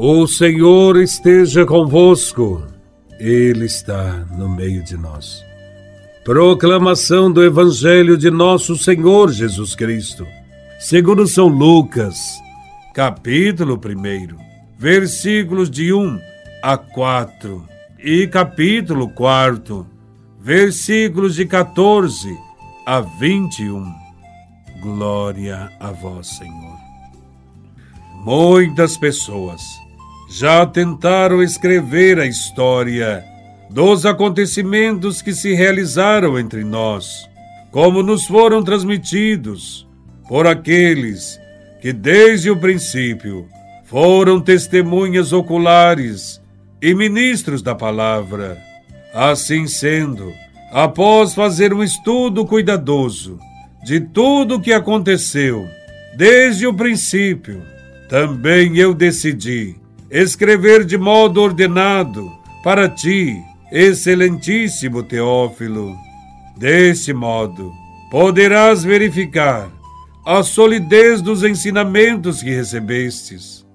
O Senhor esteja convosco, Ele está no meio de nós. Proclamação do Evangelho de Nosso Senhor Jesus Cristo, segundo São Lucas, capítulo 1, versículos de 1 a 4 e capítulo 4, versículos de 14 a 21. Glória a vós, Senhor. Muitas pessoas já tentaram escrever a história dos acontecimentos que se realizaram entre nós, como nos foram transmitidos por aqueles que desde o princípio foram testemunhas oculares e ministros da palavra. Assim sendo, após fazer um estudo cuidadoso de tudo o que aconteceu desde o princípio, também eu decidi escrever de modo ordenado para ti, excelentíssimo Teófilo. Desse modo, poderás verificar a solidez dos ensinamentos que recebestes.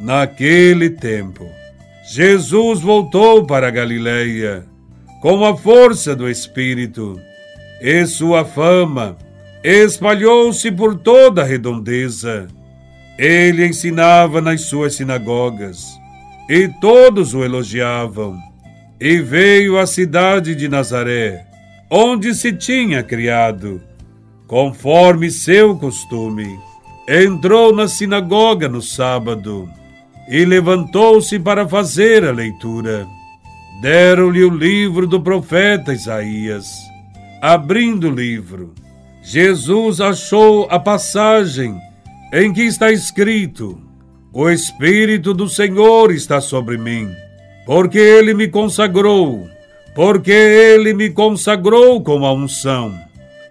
Naquele tempo, Jesus voltou para Galiléia com a força do Espírito, e sua fama espalhou-se por toda a redondeza ele ensinava nas suas sinagogas, e todos o elogiavam. E veio à cidade de Nazaré, onde se tinha criado, conforme seu costume. Entrou na sinagoga no sábado e levantou-se para fazer a leitura. Deram-lhe o livro do profeta Isaías. Abrindo o livro, Jesus achou a passagem em que está escrito: O Espírito do Senhor está sobre mim, porque ele me consagrou, porque ele me consagrou com a unção,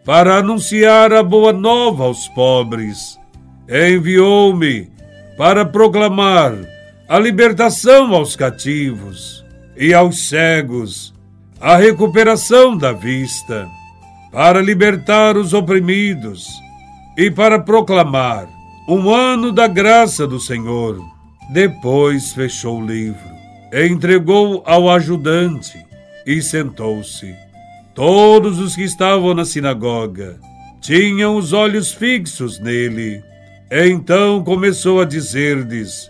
para anunciar a boa nova aos pobres. Enviou-me para proclamar a libertação aos cativos e aos cegos, a recuperação da vista, para libertar os oprimidos e para proclamar um ano da graça do Senhor. Depois fechou o livro, entregou ao ajudante e sentou-se. Todos os que estavam na sinagoga tinham os olhos fixos nele. Então começou a dizer-lhes: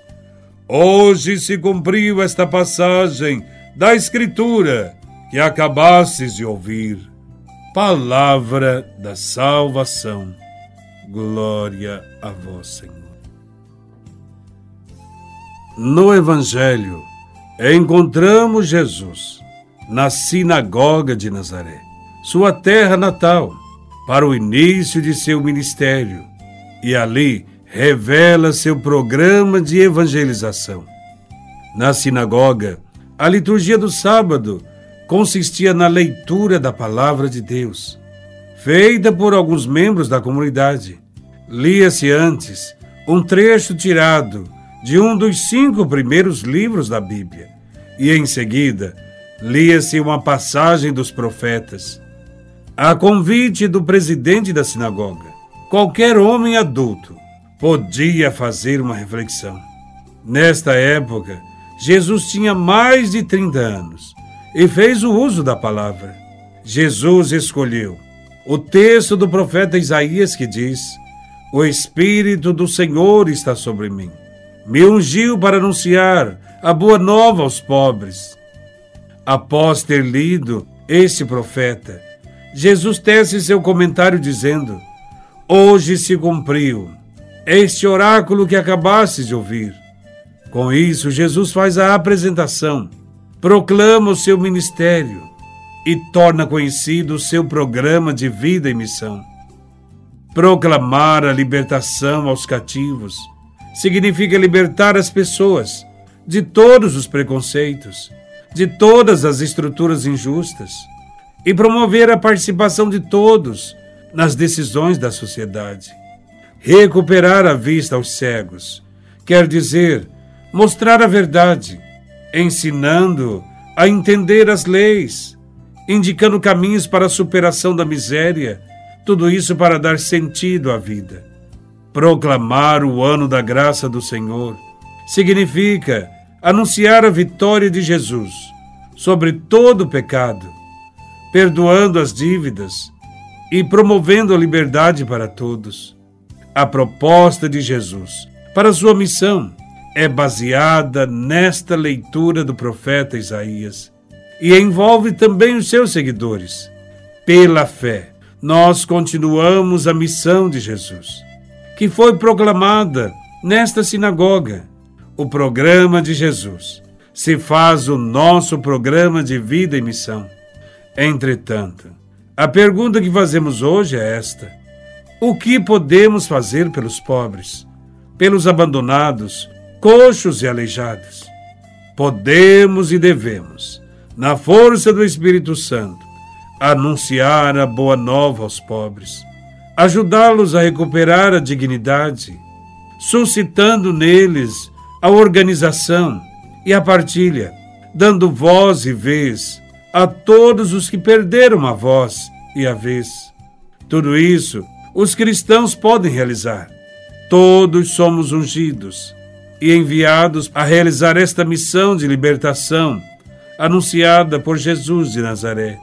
Hoje se cumpriu esta passagem da Escritura que acabastes de ouvir. Palavra da salvação. Glória a vós, Senhor. No Evangelho, encontramos Jesus na sinagoga de Nazaré, sua terra natal, para o início de seu ministério, e ali revela seu programa de evangelização. Na sinagoga, a liturgia do sábado consistia na leitura da palavra de Deus feita por alguns membros da comunidade. Lia-se antes um trecho tirado de um dos cinco primeiros livros da Bíblia, e em seguida lia-se uma passagem dos profetas. A convite do presidente da sinagoga, qualquer homem adulto podia fazer uma reflexão. Nesta época, Jesus tinha mais de 30 anos e fez o uso da palavra. Jesus escolheu o texto do profeta Isaías que diz: O Espírito do Senhor está sobre mim. Me ungiu para anunciar a boa nova aos pobres. Após ter lido este profeta, Jesus tece seu comentário dizendo: Hoje se cumpriu este oráculo que acabastes de ouvir. Com isso, Jesus faz a apresentação, proclama o seu ministério e torna conhecido o seu programa de vida e missão. Proclamar a libertação aos cativos significa libertar as pessoas de todos os preconceitos, de todas as estruturas injustas e promover a participação de todos nas decisões da sociedade. Recuperar a vista aos cegos quer dizer mostrar a verdade, ensinando a entender as leis indicando caminhos para a superação da miséria, tudo isso para dar sentido à vida. Proclamar o ano da graça do Senhor significa anunciar a vitória de Jesus sobre todo o pecado, perdoando as dívidas e promovendo a liberdade para todos. A proposta de Jesus para sua missão é baseada nesta leitura do profeta Isaías e envolve também os seus seguidores. Pela fé, nós continuamos a missão de Jesus, que foi proclamada nesta sinagoga. O programa de Jesus se faz o nosso programa de vida e missão. Entretanto, a pergunta que fazemos hoje é esta: o que podemos fazer pelos pobres, pelos abandonados, coxos e aleijados? Podemos e devemos, na força do Espírito Santo, anunciar a boa nova aos pobres, ajudá-los a recuperar a dignidade, suscitando neles a organização e a partilha, dando voz e vez a todos os que perderam a voz e a vez. Tudo isso os cristãos podem realizar. Todos somos ungidos e enviados a realizar esta missão de libertação anunciada por Jesus de Nazaré.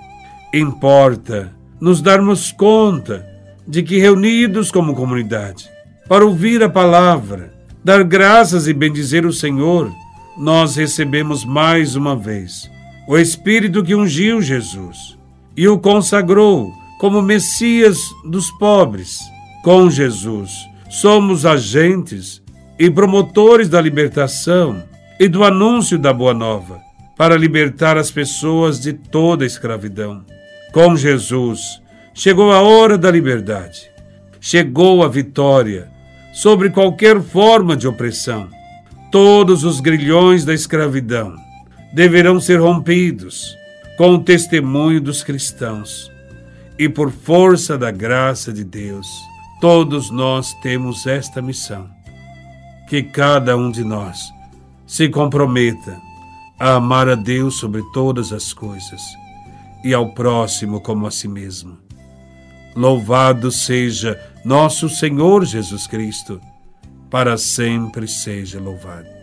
Importa nos darmos conta de que, reunidos como comunidade, para ouvir a palavra, dar graças e bendizer o Senhor, nós recebemos mais uma vez o Espírito que ungiu Jesus e o consagrou como Messias dos pobres. Com Jesus, somos agentes e promotores da libertação e do anúncio da Boa Nova para libertar as pessoas de toda escravidão. Com Jesus, chegou a hora da liberdade. Chegou a vitória sobre qualquer forma de opressão. Todos os grilhões da escravidão deverão ser rompidos com o testemunho dos cristãos. E por força da graça de Deus, todos nós temos esta missão. Que cada um de nós se comprometa a amar a Deus sobre todas as coisas e ao próximo como a si mesmo. Louvado seja nosso Senhor Jesus Cristo, para sempre seja louvado.